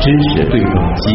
知识对撞机。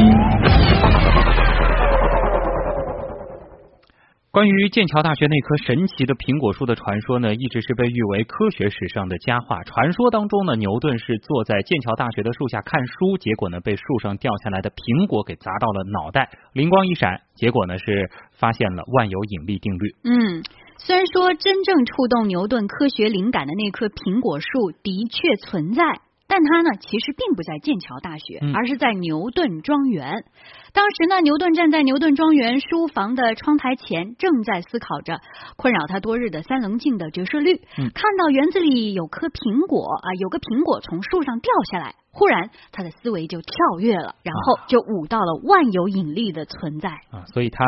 关于剑桥大学那棵神奇的苹果树的传说呢，一直是被誉为科学史上的佳话。传说当中呢，牛顿是坐在剑桥大学的树下看书，结果呢被树上掉下来的苹果给砸到了脑袋，灵光一闪，结果呢是发现了万有引力定律。嗯，虽然说真正触动牛顿科学灵感的那棵苹果树的确存在。但它呢，其实并不在剑桥大学，而是在牛顿庄园。当时呢，牛顿站在牛顿庄园书房的窗台前，正在思考着困扰他多日的三棱镜的折射率。看到园子里有颗苹果啊，有个苹果从树上掉下来，忽然他的思维就跳跃了，然后就悟到了万有引力的存在啊，所以他。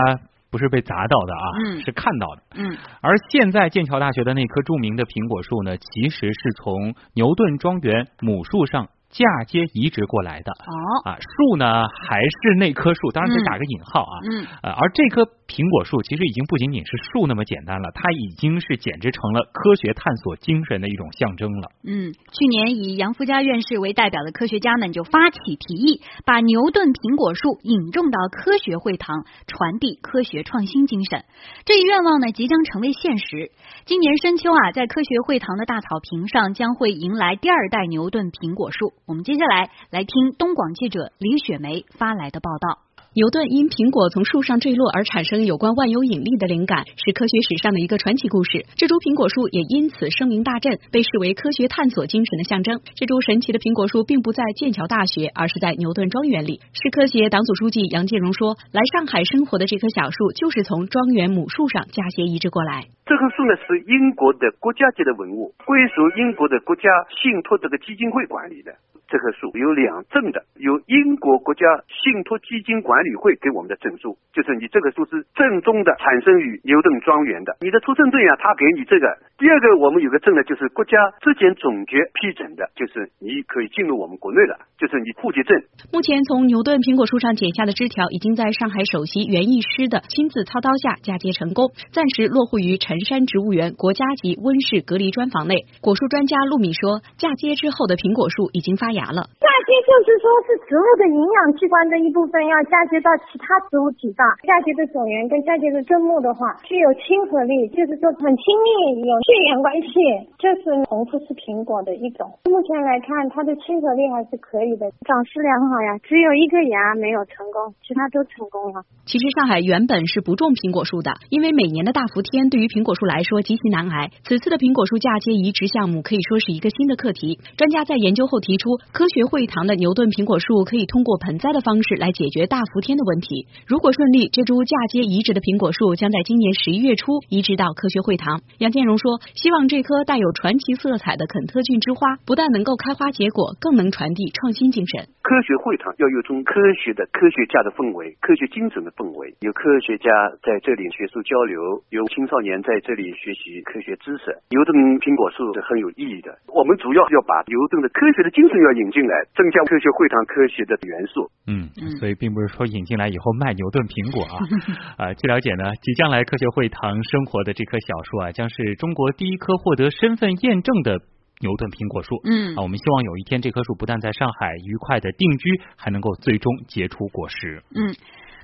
不是被砸到的啊，是看到的。嗯，而现在剑桥大学的那棵著名的苹果树呢，其实是从牛顿庄园母树上。嫁接移植过来的哦啊树呢还是那棵树，当然得打个引号啊嗯呃而这棵苹果树其实已经不仅仅是树那么简单了，它已经是简直成了科学探索精神的一种象征了。嗯，去年以杨福家院士为代表的科学家们就发起提议，把牛顿苹果树引种到科学会堂，传递科学创新精神。这一愿望呢即将成为现实。今年深秋啊，在科学会堂的大草坪上将会迎来第二代牛顿苹果树。我们接下来来听东广记者李雪梅发来的报道。牛顿因苹果从树上坠落而产生有关万有引力的灵感，是科学史上的一个传奇故事。这株苹果树也因此声名大振，被视为科学探索精神的象征。这株神奇的苹果树并不在剑桥大学，而是在牛顿庄园里。市科协党组书记杨建荣说：“来上海生活的这棵小树，就是从庄园母树上嫁接移植过来。这棵树呢是英国的国家级的文物，归属英国的国家信托这个基金会管理的。”这棵树有两证的，有英国国家信托基金管理会给我们的证书，就是你这个树是正宗的，产生于牛顿庄园的。你的出生证呀，他给你这个。第二个，我们有个证呢，就是国家质检总局批准的，就是你可以进入我们国内了，就是你户籍证。目前从牛顿苹果树上剪下的枝条，已经在上海首席园艺师的亲自操刀下嫁接成功，暂时落户于辰山植物园国家级温室隔离专房内。果树专家陆米说，嫁接之后的苹果树已经发芽。了，嫁接就是说是植物的营养器官的一部分要嫁接到其他植物体上。嫁接的种源跟嫁接的根木的话，具有亲和力，就是说很亲密，有血缘关系。这是红富士苹果的一种。目前来看，它的亲和力还是可以的，长势良好呀。只有一个芽没有成功，其他都成功了。其实上海原本是不种苹果树的，因为每年的大伏天对于苹果树来说极其难挨。此次的苹果树嫁接移植项目可以说是一个新的课题。专家在研究后提出。科学会堂的牛顿苹果树可以通过盆栽的方式来解决大伏天的问题。如果顺利，这株嫁接移植的苹果树将在今年十一月初移植到科学会堂。杨建荣说：“希望这棵带有传奇色彩的肯特郡之花不但能够开花结果，更能传递创新精神。科学会堂要有种科学的科学家的氛围，科学精神的氛围，有科学家在这里学术交流，有青少年在这里学习科学知识。牛顿苹果树是很有意义的。我们主要要把牛顿的科学的精神要。”引进来，增加科学会堂科学的元素。嗯，所以并不是说引进来以后卖牛顿苹果啊。啊，据了解呢，即将来科学会堂生活的这棵小树啊，将是中国第一棵获得身份验证的牛顿苹果树。嗯，啊，我们希望有一天这棵树不但在上海愉快的定居，还能够最终结出果实。嗯。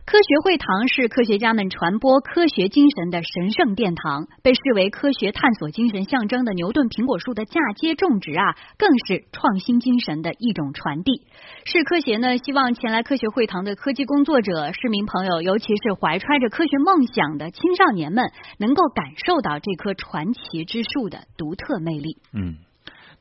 科学会堂是科学家们传播科学精神的神圣殿堂，被视为科学探索精神象征的牛顿苹果树的嫁接种植啊，更是创新精神的一种传递。市科协呢，希望前来科学会堂的科技工作者、市民朋友，尤其是怀揣着科学梦想的青少年们，能够感受到这棵传奇之树的独特魅力。嗯，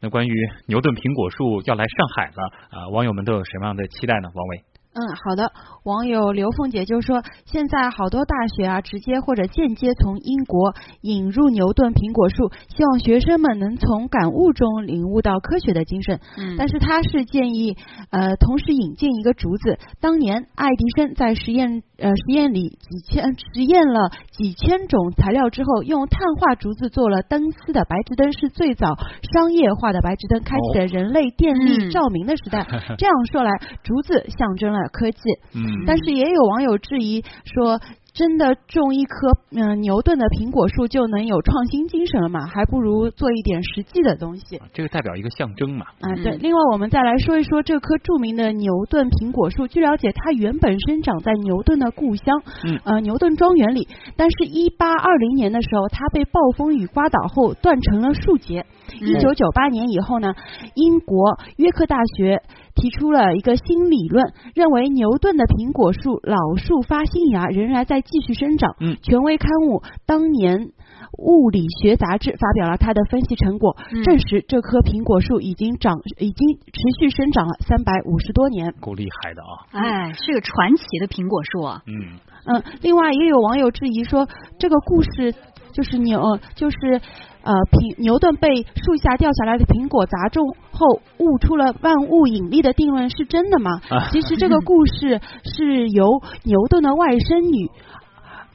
那关于牛顿苹果树要来上海了啊，网友们都有什么样的期待呢？王伟。嗯，好的。网友刘凤姐就说，现在好多大学啊，直接或者间接从英国引入牛顿苹果树，希望学生们能从感悟中领悟到科学的精神。嗯，但是他是建议呃，同时引进一个竹子。当年爱迪生在实验呃实验里几千实验了几千种材料之后，用碳化竹子做了灯丝的白炽灯，是最早商业化的白炽灯，开启了人类电力照明的时代。这样说来，竹子象征了。科技，嗯，但是也有网友质疑说，真的种一棵嗯牛顿的苹果树就能有创新精神了嘛？还不如做一点实际的东西。这个代表一个象征嘛？啊，对。另外，我们再来说一说这棵著名的牛顿苹果树。据了解，它原本生长在牛顿的故乡，嗯，呃，牛顿庄园里。但是，一八二零年的时候，它被暴风雨刮倒后断成了树节。一九九八年以后呢，英国约克大学提出了一个新理论，认为牛顿的苹果树老树发新芽，仍然在继续生长。嗯，权威刊物《当年物理学杂志》发表了他的分析成果，证实这棵苹果树已经长，已经持续生长了三百五十多年，够厉害的啊！哎，是个传奇的苹果树啊。嗯嗯，另外也有网友质疑说，这个故事就是牛，就是。呃，苹牛顿被树下掉下来的苹果砸中后，悟出了万物引力的定论是真的吗？其实这个故事是由牛顿的外甥女。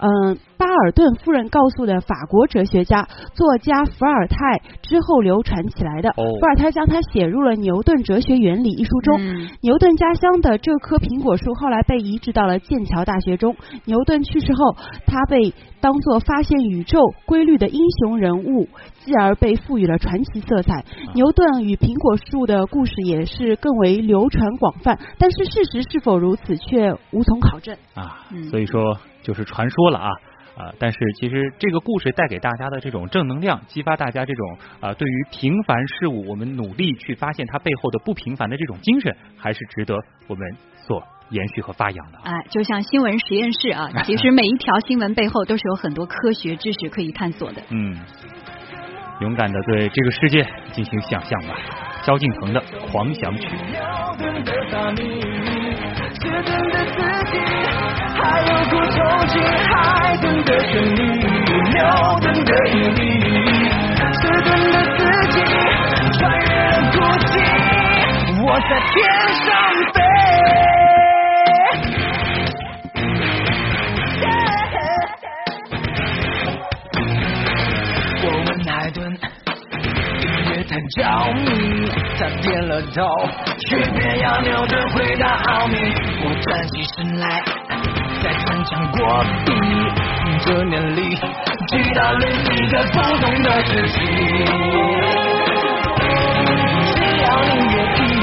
嗯，巴尔顿夫人告诉的法国哲学家、作家伏尔泰之后流传起来的。伏尔泰将它写入了《牛顿哲学原理》一书中。牛顿家乡的这棵苹果树后来被移植到了剑桥大学中。牛顿去世后，他被当作发现宇宙规律的英雄人物，继而被赋予了传奇色彩。牛顿与苹果树的故事也是更为流传广泛，但是事实是否如此却无从考证啊。所以说。就是传说了啊啊！但是其实这个故事带给大家的这种正能量，激发大家这种啊对于平凡事物我们努力去发现它背后的不平凡的这种精神，还是值得我们所延续和发扬的。哎，就像新闻实验室啊，其实每一条新闻背后都是有很多科学知识可以探索的。嗯，勇敢的对这个世界进行想象吧。萧敬腾的《狂想曲》。的旋律，牛顿的引力，迟钝的自己，穿越了孤寂，我在天上飞。我问海豚，音乐太着迷，他点了头，却偏要牛顿回答奥秘。我站起身来。在穿墙过壁这年里记到了几个不同的自己只要你愿意